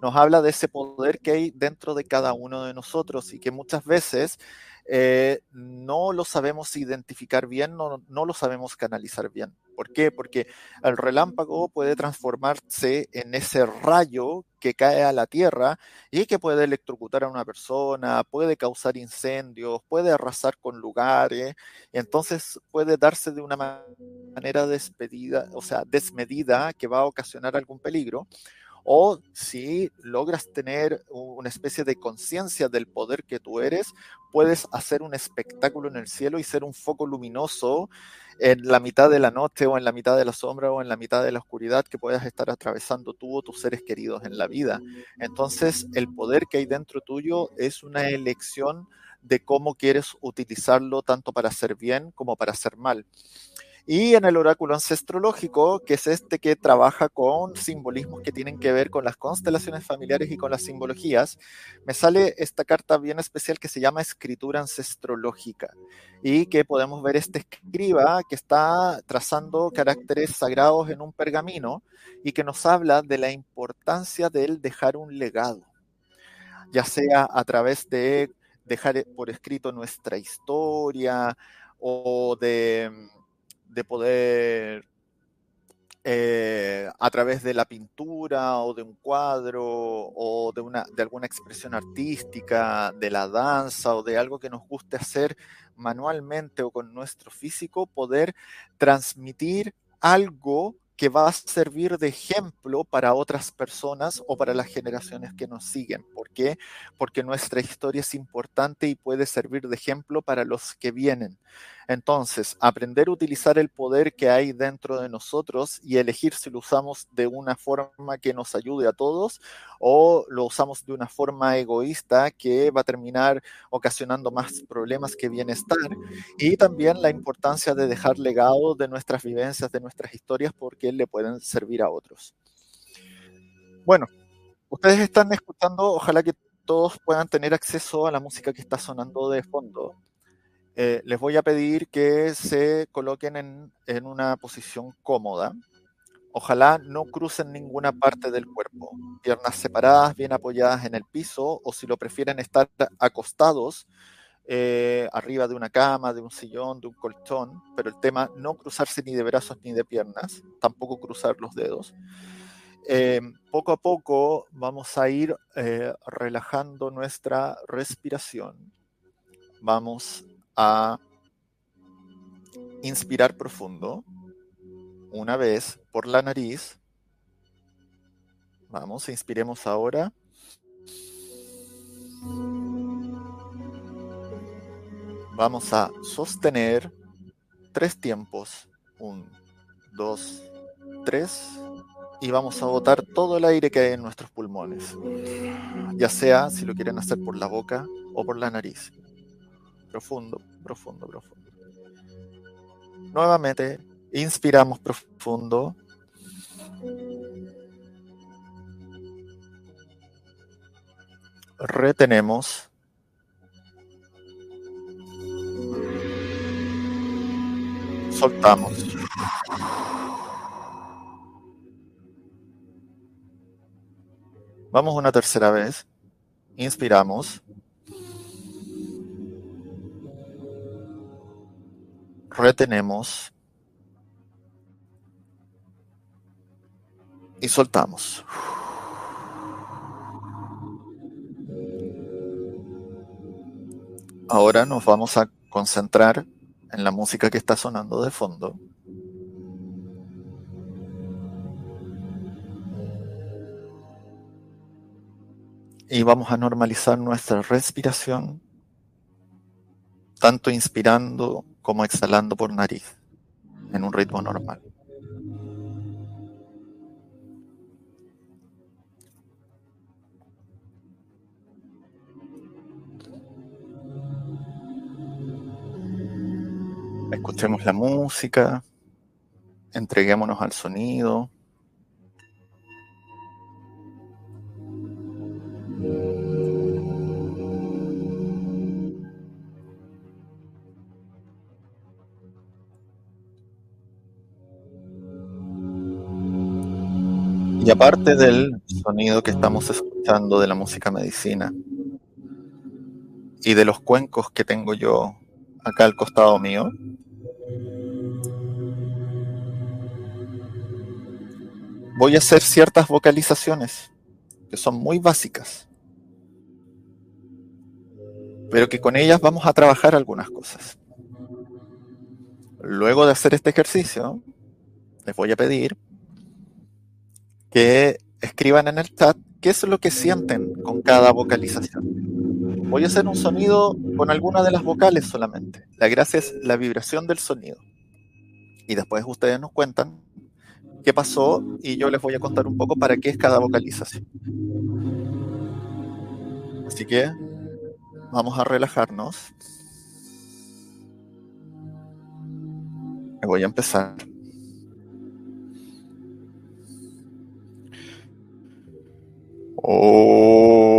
[SPEAKER 2] Nos habla de ese poder que hay dentro de cada uno de nosotros y que muchas veces eh, no lo sabemos identificar bien, no, no lo sabemos canalizar bien. ¿Por qué? Porque el relámpago puede transformarse en ese rayo que cae a la tierra y que puede electrocutar a una persona, puede causar incendios, puede arrasar con lugares, entonces puede darse de una manera despedida, o sea, desmedida que va a ocasionar algún peligro o si logras tener una especie de conciencia del poder que tú eres, puedes hacer un espectáculo en el cielo y ser un foco luminoso en la mitad de la noche o en la mitad de la sombra o en la mitad de la oscuridad que puedas estar atravesando tú o tus seres queridos en la vida. Entonces, el poder que hay dentro tuyo es una elección de cómo quieres utilizarlo tanto para hacer bien como para hacer mal. Y en el oráculo ancestrológico, que es este que trabaja con simbolismos que tienen que ver con las constelaciones familiares y con las simbologías, me sale esta carta bien especial que se llama escritura ancestrológica y que podemos ver este escriba que está trazando caracteres sagrados en un pergamino y que nos habla de la importancia de él dejar un legado, ya sea a través de dejar por escrito nuestra historia o de de poder eh, a través de la pintura o de un cuadro o de, una, de alguna expresión artística, de la danza o de algo que nos guste hacer manualmente o con nuestro físico, poder transmitir algo que va a servir de ejemplo para otras personas o para las generaciones que nos siguen. ¿Por qué? Porque nuestra historia es importante y puede servir de ejemplo para los que vienen. Entonces, aprender a utilizar el poder que hay dentro de nosotros y elegir si lo usamos de una forma que nos ayude a todos o lo usamos de una forma egoísta que va a terminar ocasionando más problemas que bienestar. Y también la importancia de dejar legado de nuestras vivencias, de nuestras historias, porque le pueden servir a otros. Bueno, ustedes están escuchando, ojalá que todos puedan tener acceso a la música que está sonando de fondo. Eh, les voy a pedir que se coloquen en, una posición cómoda. Ojalá no crucen ninguna parte del cuerpo. Piernas separadas, bien apoyadas en el piso, o si lo prefieren estar acostados, eh, arriba de una cama, de un sillón, de un colchón, pero el tema no cruzarse ni de brazos ni de piernas, tampoco cruzar los dedos. Eh, poco a poco vamos a ir eh, relajando nuestra respiración. Vamos a inspirar profundo una vez por la nariz. Vamos, inspiremos ahora. Vamos a sostener tres tiempos. Un, dos, tres. Y vamos a botar todo el aire que hay en nuestros pulmones. Ya sea si lo quieren hacer por la boca o por la nariz. Profundo, profundo, profundo. Nuevamente, inspiramos profundo. Retenemos. soltamos. Vamos una tercera vez. Inspiramos. Retenemos. Y soltamos. Ahora nos vamos a concentrar en la música que está sonando de fondo. Y vamos a normalizar nuestra respiración, tanto inspirando como exhalando por nariz, en un ritmo normal. Escuchemos la música, entreguémonos al sonido. Y aparte del sonido que estamos escuchando de la música medicina y de los cuencos que tengo yo acá al costado mío, voy a hacer ciertas vocalizaciones que son muy básicas, pero que con ellas vamos a trabajar algunas cosas. Luego de hacer este ejercicio, les voy a pedir que escriban en el chat qué es lo que sienten con cada vocalización. Voy a hacer un sonido con alguna de las vocales solamente. La gracia es la vibración del sonido. Y después ustedes nos cuentan qué pasó y yo les voy a contar un poco para qué es cada vocalización. Así que vamos a relajarnos. Voy a empezar. oh.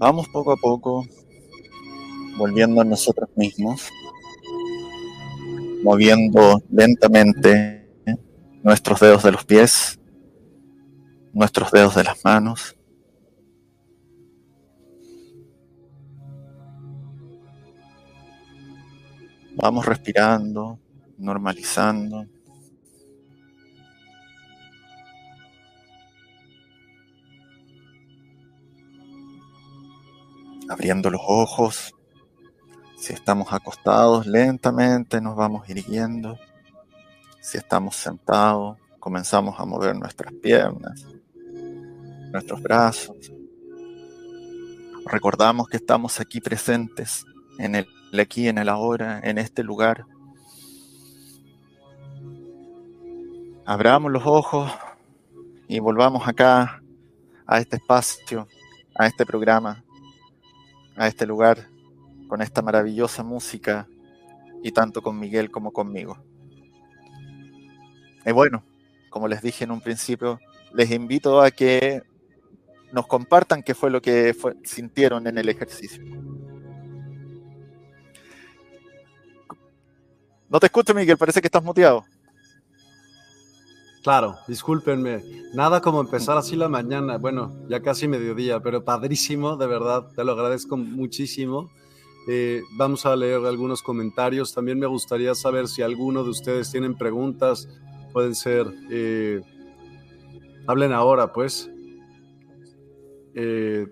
[SPEAKER 2] Vamos poco a poco volviendo a nosotros mismos, moviendo lentamente nuestros dedos de los pies, nuestros dedos de las manos. Vamos respirando, normalizando. abriendo los ojos. Si estamos acostados, lentamente nos vamos irguiendo. Si estamos sentados, comenzamos a mover nuestras piernas, nuestros brazos. Recordamos que estamos aquí presentes, en el aquí, en el ahora, en este lugar. Abramos los ojos y volvamos acá a este espacio, a este programa a este lugar con esta maravillosa música y tanto con Miguel como conmigo. Y bueno, como les dije en un principio, les invito a que nos compartan qué fue lo que sintieron en el ejercicio. No te escucho, Miguel, parece que estás muteado.
[SPEAKER 1] Claro, discúlpenme. Nada como empezar así la mañana, bueno, ya casi mediodía, pero padrísimo, de verdad, te lo agradezco muchísimo. Eh, vamos a leer algunos comentarios. También me gustaría saber si alguno de ustedes tienen preguntas. Pueden ser, eh, hablen ahora, pues. Eh,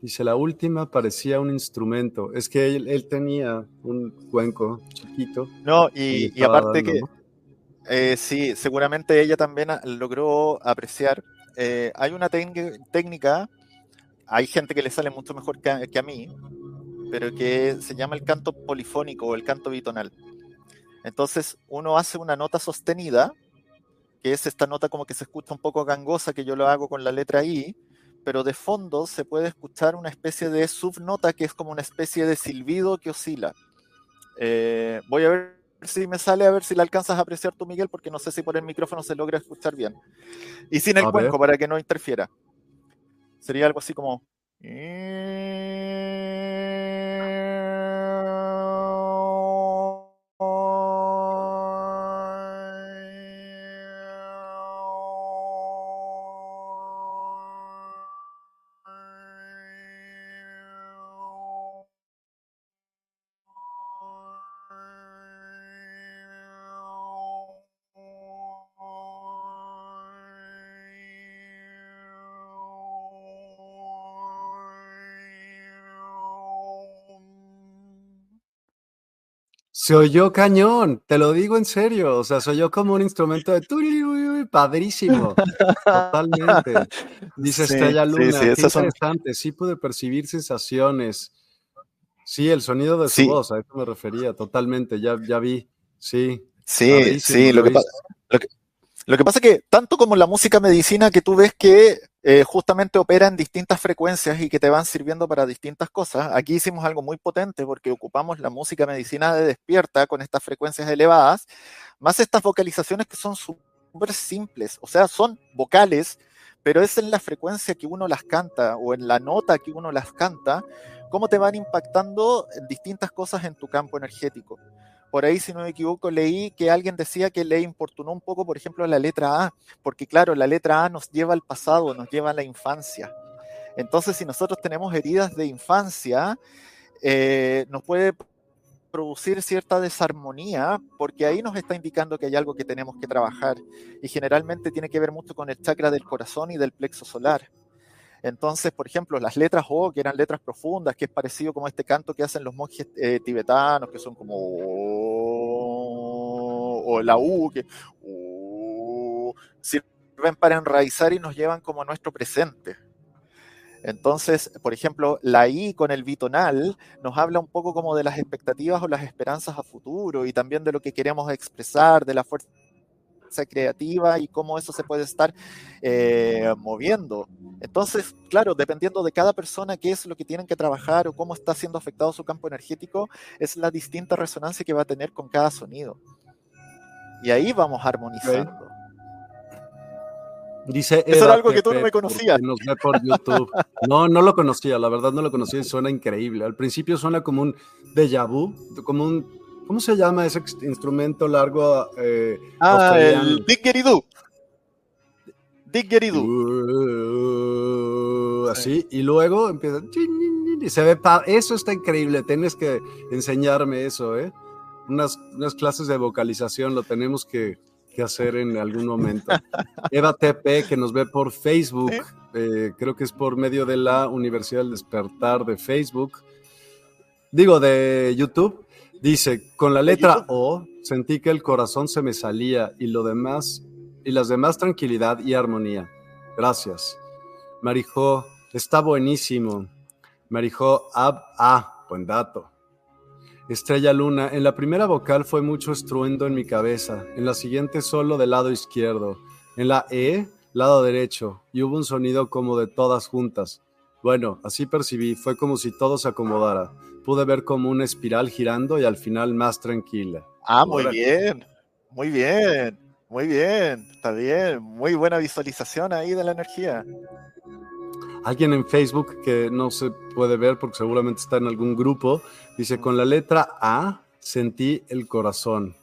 [SPEAKER 1] dice, la última parecía un instrumento. Es que él, tenía un cuenco chiquito.
[SPEAKER 2] No, y, aparte que... Sí, seguramente ella también logró apreciar. Hay una técnica, hay gente que le sale mucho mejor que a, mí, pero que se llama el canto polifónico o el canto bitonal. Entonces uno hace una nota sostenida, que es esta nota como que se escucha un poco gangosa, que yo lo hago con la letra I, pero de fondo se puede escuchar una especie de subnota que es como una especie de silbido que oscila. Eh, voy a ver si me sale, a ver si la alcanzas a apreciar tú, Miguel, porque no sé si por el micrófono se logra escuchar bien. Y sin el cuenco, para que no interfiera. Sería algo así como...
[SPEAKER 1] Se oyó cañón, te lo digo en serio. O sea, se oyó como un instrumento de padrísimo. Totalmente. Dice Estrella Luna, sí, qué interesante. Sí pude percibir sensaciones. Sí, el sonido de su voz, a eso me refería, totalmente, ya, ya vi. Sí.
[SPEAKER 2] Sí, sí, lo que, lo que, pasa es que tanto como la música medicina que tú ves que eh, justamente opera en distintas frecuencias y que te van sirviendo para distintas cosas. Aquí hicimos algo muy potente porque ocupamos la música medicina de despierta con estas frecuencias elevadas, más estas vocalizaciones que son súper simples, o sea, son vocales, pero es en la frecuencia que uno las canta o en la nota que uno las canta, cómo te van impactando distintas cosas en tu campo energético por ahí, si no me equivoco, leí que alguien decía que le importunó un poco, por ejemplo, la letra A, porque claro, la letra A nos lleva al pasado, nos lleva a la infancia. Entonces, si nosotros tenemos heridas de infancia, eh, nos puede producir cierta desarmonía, porque ahí nos está indicando que hay algo que tenemos que trabajar. Y generalmente tiene que ver mucho con el chakra del corazón y del plexo solar. Entonces, por ejemplo, las letras O, que eran letras profundas, que es parecido como este canto que hacen los monjes eh, tibetanos, que son como... O la U, que... sirven para enraizar y nos llevan como a nuestro presente. Entonces, por ejemplo, la I con el bitonal nos habla un poco como de las expectativas o las esperanzas a futuro y también de lo que queremos expresar, de la fuerza creativa y cómo eso se puede estar eh, moviendo. Entonces, claro, dependiendo de cada persona qué es lo que tienen que trabajar o cómo está siendo afectado su campo energético, es la distinta resonancia que va a tener con cada sonido. Y ahí vamos armonizando.
[SPEAKER 1] Dice
[SPEAKER 2] Eso era algo que tú no me conocías.
[SPEAKER 1] Nos ve por YouTube. No, no lo conocía, la verdad no lo conocía y suena increíble. Al principio suena como un déjà vu, como un ¿Cómo se llama ese instrumento largo?
[SPEAKER 2] Eh, ah, el Diggeridoo. Diggeridoo.
[SPEAKER 1] Uh, así, y luego empieza. Y se ve. Eso está increíble. Tienes que enseñarme eso, ¿eh? Unas, unas clases de vocalización lo tenemos que, que hacer en algún momento. [laughs] Eva TP, que nos ve por Facebook, eh, creo que es por medio de la Universidad del Despertar de Facebook, digo, de YouTube. Dice, con la letra O sentí que el corazón se me salía y lo demás, y las demás tranquilidad y armonía. Gracias. Marijo, está buenísimo. Marijo, ab, ah, buen dato. Estrella Luna, en la primera vocal fue mucho estruendo en mi cabeza, en la siguiente solo del lado izquierdo, en la E, lado derecho, y hubo un sonido como de todas juntas. Bueno, así percibí, fue como si todo se acomodara pude ver como una espiral girando y al final más tranquila.
[SPEAKER 2] Ah, muy bien, muy bien, muy bien, está bien, muy buena visualización ahí de la energía.
[SPEAKER 1] Alguien en Facebook que no se puede ver porque seguramente está en algún grupo, dice, con la letra A sentí el corazón.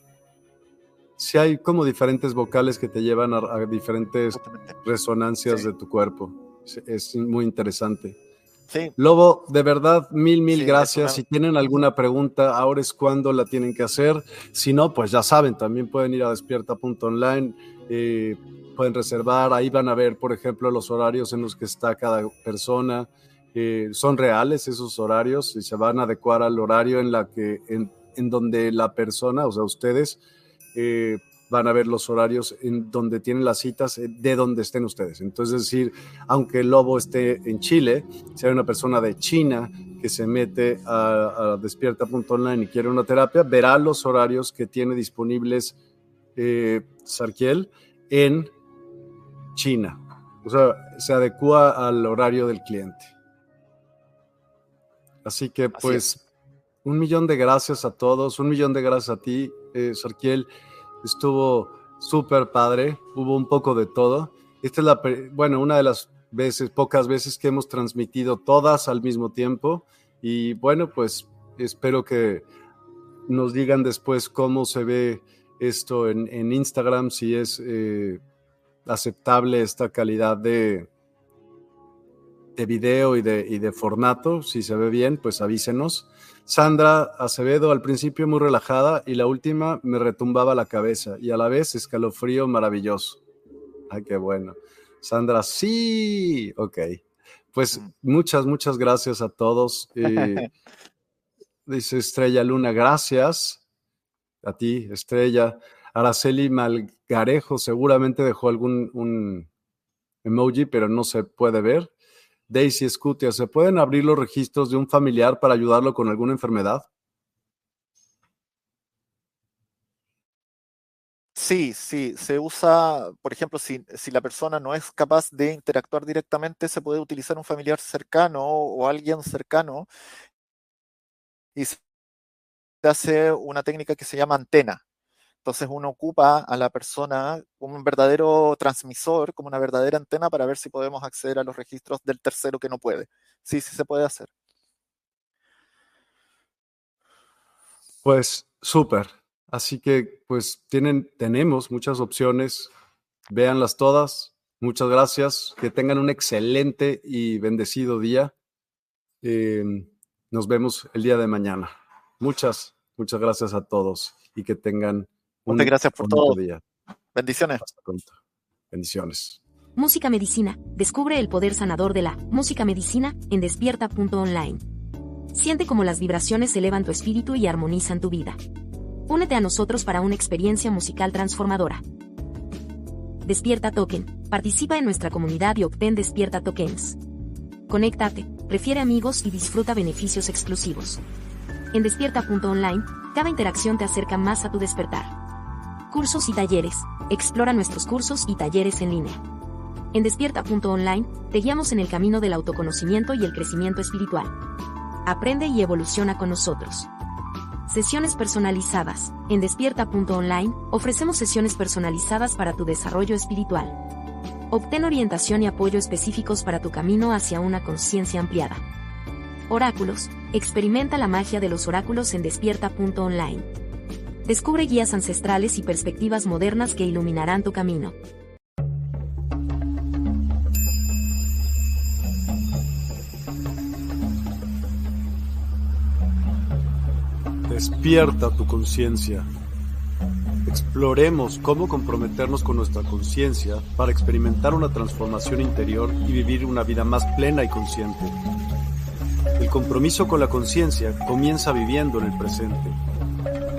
[SPEAKER 1] Si hay como diferentes vocales que te llevan a, diferentes resonancias de tu cuerpo. es muy interesante. Lobo, de verdad, mil, mil gracias. Si tienen alguna pregunta, ahora es cuando la tienen que hacer. Si no, pues ya saben, también pueden ir a despierta.online, eh, pueden reservar, ahí van a ver, por ejemplo, los horarios en los que está cada persona. Eh, son reales esos horarios y se van a adecuar al horario en, la que, en, en donde la persona, o sea, ustedes, eh, van a ver los horarios en donde tienen las citas eh, de donde estén ustedes. Entonces, es decir, aunque el lobo esté en Chile, si hay una persona de China que se mete a, a despierta.online y quiere una terapia, verá los horarios que tiene disponibles eh, Sarkiel en China. O sea, se adecua al horario del cliente. Así que, pues, un millón de gracias a todos, un millón de gracias a ti, eh, Sarkiel. Estuvo súper padre, hubo un poco de todo. Esta es la, bueno, una de las veces, pocas veces que hemos transmitido todas al mismo tiempo. Y bueno, pues espero que nos digan después cómo se ve esto en, Instagram, si es eh, aceptable esta calidad de, de video y de, y de formato. Si se ve bien, pues avísenos. Sandra Acevedo al principio muy relajada y la última me retumbaba la cabeza y a la vez escalofrío maravilloso. Ay, qué bueno. Sandra, sí, ok. Pues muchas, muchas gracias a todos. [laughs] dice Estrella Luna, gracias. a ti, Estrella. Araceli Malgarejo seguramente dejó algún un emoji, pero no se puede ver. Daisy Scutia, ¿se pueden abrir los registros de un familiar para ayudarlo con alguna enfermedad?
[SPEAKER 2] Sí, sí, se usa, por ejemplo, si, la persona no es capaz de interactuar directamente, se puede utilizar un familiar cercano o alguien cercano y se hace una técnica que se llama antena. Entonces uno ocupa a la persona como un verdadero transmisor, como una verdadera antena para ver si podemos acceder a los registros del tercero que no puede. Sí, sí se puede hacer.
[SPEAKER 1] Pues súper. Así que pues tienen, tenemos muchas opciones. Véanlas todas. Muchas gracias. Que tengan un excelente y bendecido día. Em, nos vemos el día de mañana. Muchas, muchas gracias a todos y que tengan
[SPEAKER 2] Muchas gracias por todo. Día. Bendiciones.
[SPEAKER 1] Bendiciones.
[SPEAKER 3] Música Medicina. Descubre el poder sanador de la música medicina en despierta.online. Siente cómo las vibraciones elevan tu espíritu y armonizan tu vida. Únete a nosotros para una experiencia musical transformadora. Despierta Token. Participa en nuestra comunidad y obtén Despierta Tokens. Conéctate, prefiere amigos y disfruta beneficios exclusivos. En despierta.online, cada interacción te acerca más a tu despertar. Cursos y talleres. Explora nuestros cursos y talleres en línea. En despierta.online, te guiamos en el camino del autoconocimiento y el crecimiento espiritual. Aprende y evoluciona con nosotros. Sesiones personalizadas. En despierta.online, ofrecemos sesiones personalizadas para tu desarrollo espiritual. Obtén orientación y apoyo específicos para tu camino hacia una conciencia ampliada. Oráculos. Experimenta la magia de los oráculos en despierta.online. Descubre guías ancestrales y perspectivas modernas que iluminarán tu camino.
[SPEAKER 1] Despierta tu conciencia. Exploremos cómo comprometernos con nuestra conciencia para experimentar una transformación interior y vivir una vida más plena y consciente. El compromiso con la conciencia comienza viviendo en el presente